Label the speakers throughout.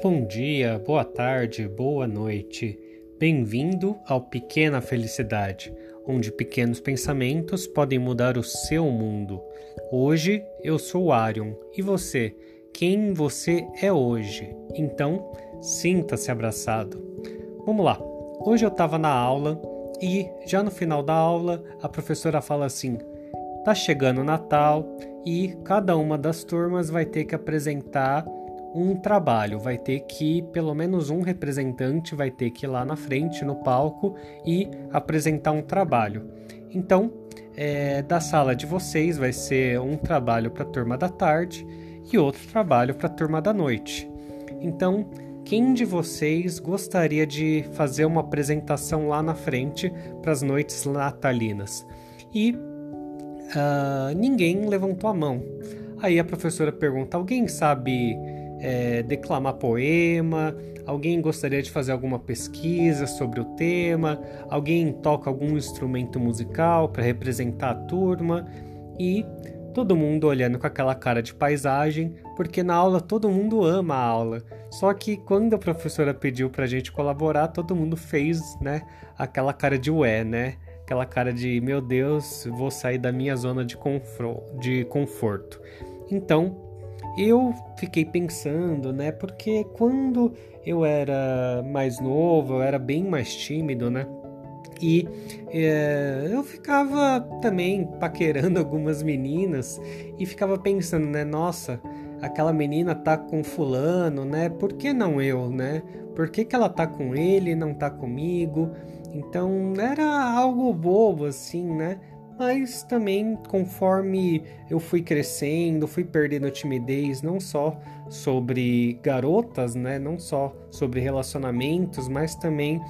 Speaker 1: Bom dia, boa tarde, boa noite. Bem-vindo ao Pequena Felicidade, onde pequenos pensamentos podem mudar o seu mundo. Hoje eu sou Arion e você? Quem você é hoje? Então, sinta-se abraçado. Vamos lá. Hoje eu estava na aula e já no final da aula a professora fala assim: tá chegando o Natal e cada uma das turmas vai ter que apresentar um trabalho, vai ter que pelo menos um representante vai ter que ir lá na frente no palco e apresentar um trabalho. Então, é, da sala de vocês vai ser um trabalho para a turma da tarde e outro trabalho para a turma da noite. Então, quem de vocês gostaria de fazer uma apresentação lá na frente para as noites natalinas? E uh, ninguém levantou a mão. Aí a professora pergunta: alguém sabe é, declamar poema? Alguém gostaria de fazer alguma pesquisa sobre o tema? Alguém toca algum instrumento musical para representar a turma? E todo mundo olhando com aquela cara de paisagem, porque na aula todo mundo ama a aula. Só que quando a professora pediu para a gente colaborar, todo mundo fez, né, aquela cara de ué, né? Aquela cara de meu Deus, vou sair da minha zona de, de conforto. Então, eu fiquei pensando, né? Porque quando eu era mais novo, eu era bem mais tímido, né? E é, eu ficava também paquerando algumas meninas e ficava pensando, né? Nossa, aquela menina tá com fulano, né? Por que não eu, né? Por que, que ela tá com ele e não tá comigo? Então era algo bobo, assim, né? Mas também conforme eu fui crescendo, fui perdendo timidez, não só sobre garotas, né, não só sobre relacionamentos, mas também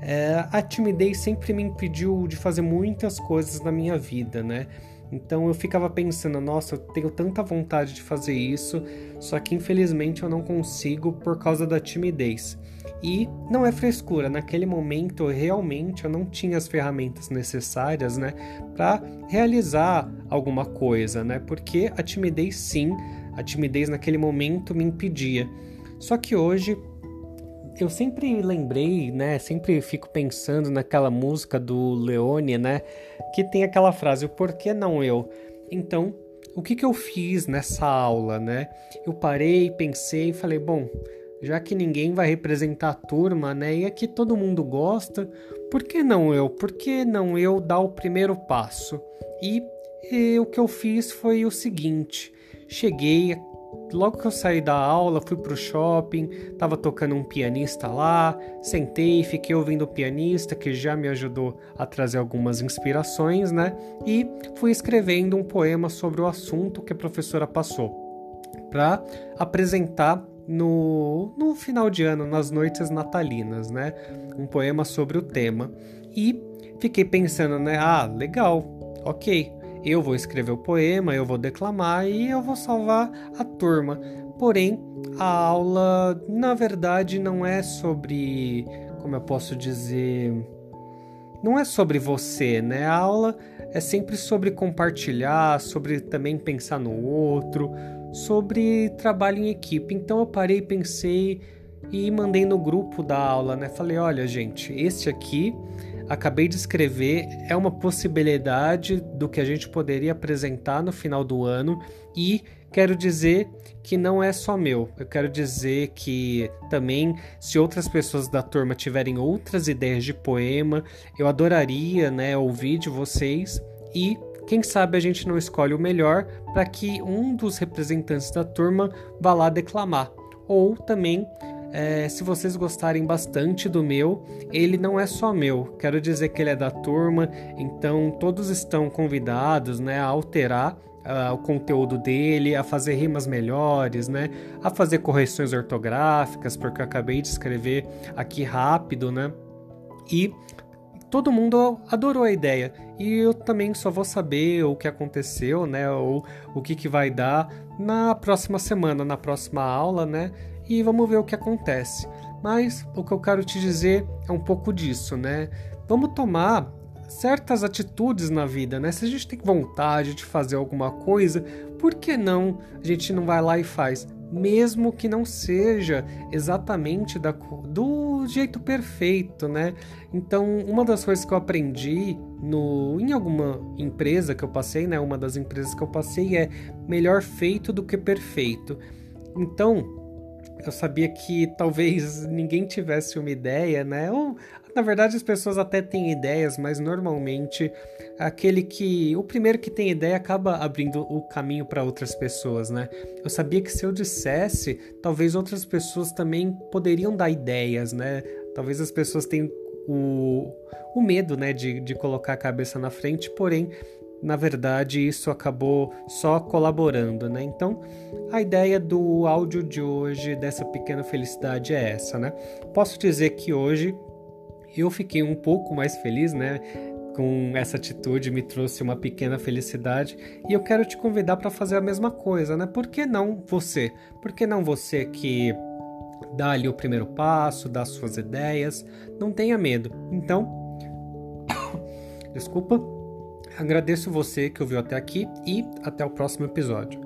Speaker 1: é, a timidez sempre me impediu de fazer muitas coisas na minha vida, né? Então eu ficava pensando, nossa, eu tenho tanta vontade de fazer isso, só que infelizmente eu não consigo por causa da timidez. E não é frescura, naquele momento realmente eu não tinha as ferramentas necessárias, né, para realizar alguma coisa, né? Porque a timidez sim, a timidez naquele momento me impedia. Só que hoje eu sempre lembrei, né? Sempre fico pensando naquela música do Leone, né? Que tem aquela frase: o porquê não eu? Então, o que, que eu fiz nessa aula, né? Eu parei, pensei e falei: bom, já que ninguém vai representar a turma, né? E aqui todo mundo gosta, por que não eu? Por que não eu dar o primeiro passo? E, e o que eu fiz foi o seguinte: cheguei, logo que eu saí da aula, fui pro shopping, tava tocando um pianista lá, sentei, fiquei ouvindo o pianista que já me ajudou a trazer algumas inspirações, né? E fui escrevendo um poema sobre o assunto que a professora passou para apresentar no, no final de ano, nas noites natalinas, né? Um poema sobre o tema. E fiquei pensando, né? Ah, legal, ok. Eu vou escrever o poema, eu vou declamar e eu vou salvar a turma. Porém, a aula, na verdade, não é sobre. Como eu posso dizer? Não é sobre você, né? A aula é sempre sobre compartilhar, sobre também pensar no outro, sobre trabalho em equipe. Então eu parei, pensei e mandei no grupo da aula, né? Falei, olha, gente, este aqui acabei de escrever é uma possibilidade do que a gente poderia apresentar no final do ano e quero dizer que não é só meu. Eu quero dizer que também, se outras pessoas da turma tiverem outras ideias de poema, eu adoraria, né, ouvir de vocês e quem sabe a gente não escolhe o melhor para que um dos representantes da turma vá lá declamar. Ou também, é, se vocês gostarem bastante do meu, ele não é só meu. Quero dizer que ele é da turma, então todos estão convidados né, a alterar Uh, o conteúdo dele, a fazer rimas melhores, né? A fazer correções ortográficas, porque eu acabei de escrever aqui rápido, né? E todo mundo adorou a ideia. E eu também só vou saber o que aconteceu, né? Ou o que, que vai dar na próxima semana, na próxima aula, né? E vamos ver o que acontece. Mas o que eu quero te dizer é um pouco disso, né? Vamos tomar certas atitudes na vida, né? Se a gente tem vontade de fazer alguma coisa, por que não a gente não vai lá e faz? mesmo que não seja exatamente da, do jeito perfeito, né? Então, uma das coisas que eu aprendi no, em alguma empresa que eu passei, né? Uma das empresas que eu passei é melhor feito do que perfeito. Então, eu sabia que talvez ninguém tivesse uma ideia, né? Ou na verdade as pessoas até têm ideias, mas normalmente aquele que o primeiro que tem ideia acaba abrindo o caminho para outras pessoas, né? Eu sabia que se eu dissesse, talvez outras pessoas também poderiam dar ideias, né? Talvez as pessoas tenham o, o medo, né, de, de colocar a cabeça na frente, porém na verdade isso acabou só colaborando, né? Então, a ideia do áudio de hoje, dessa pequena felicidade é essa, né? Posso dizer que hoje eu fiquei um pouco mais feliz, né? Com essa atitude me trouxe uma pequena felicidade e eu quero te convidar para fazer a mesma coisa, né? Por que não você? Por que não você que dá ali o primeiro passo, dá suas ideias? Não tenha medo. Então, desculpa Agradeço você que ouviu até aqui e até o próximo episódio.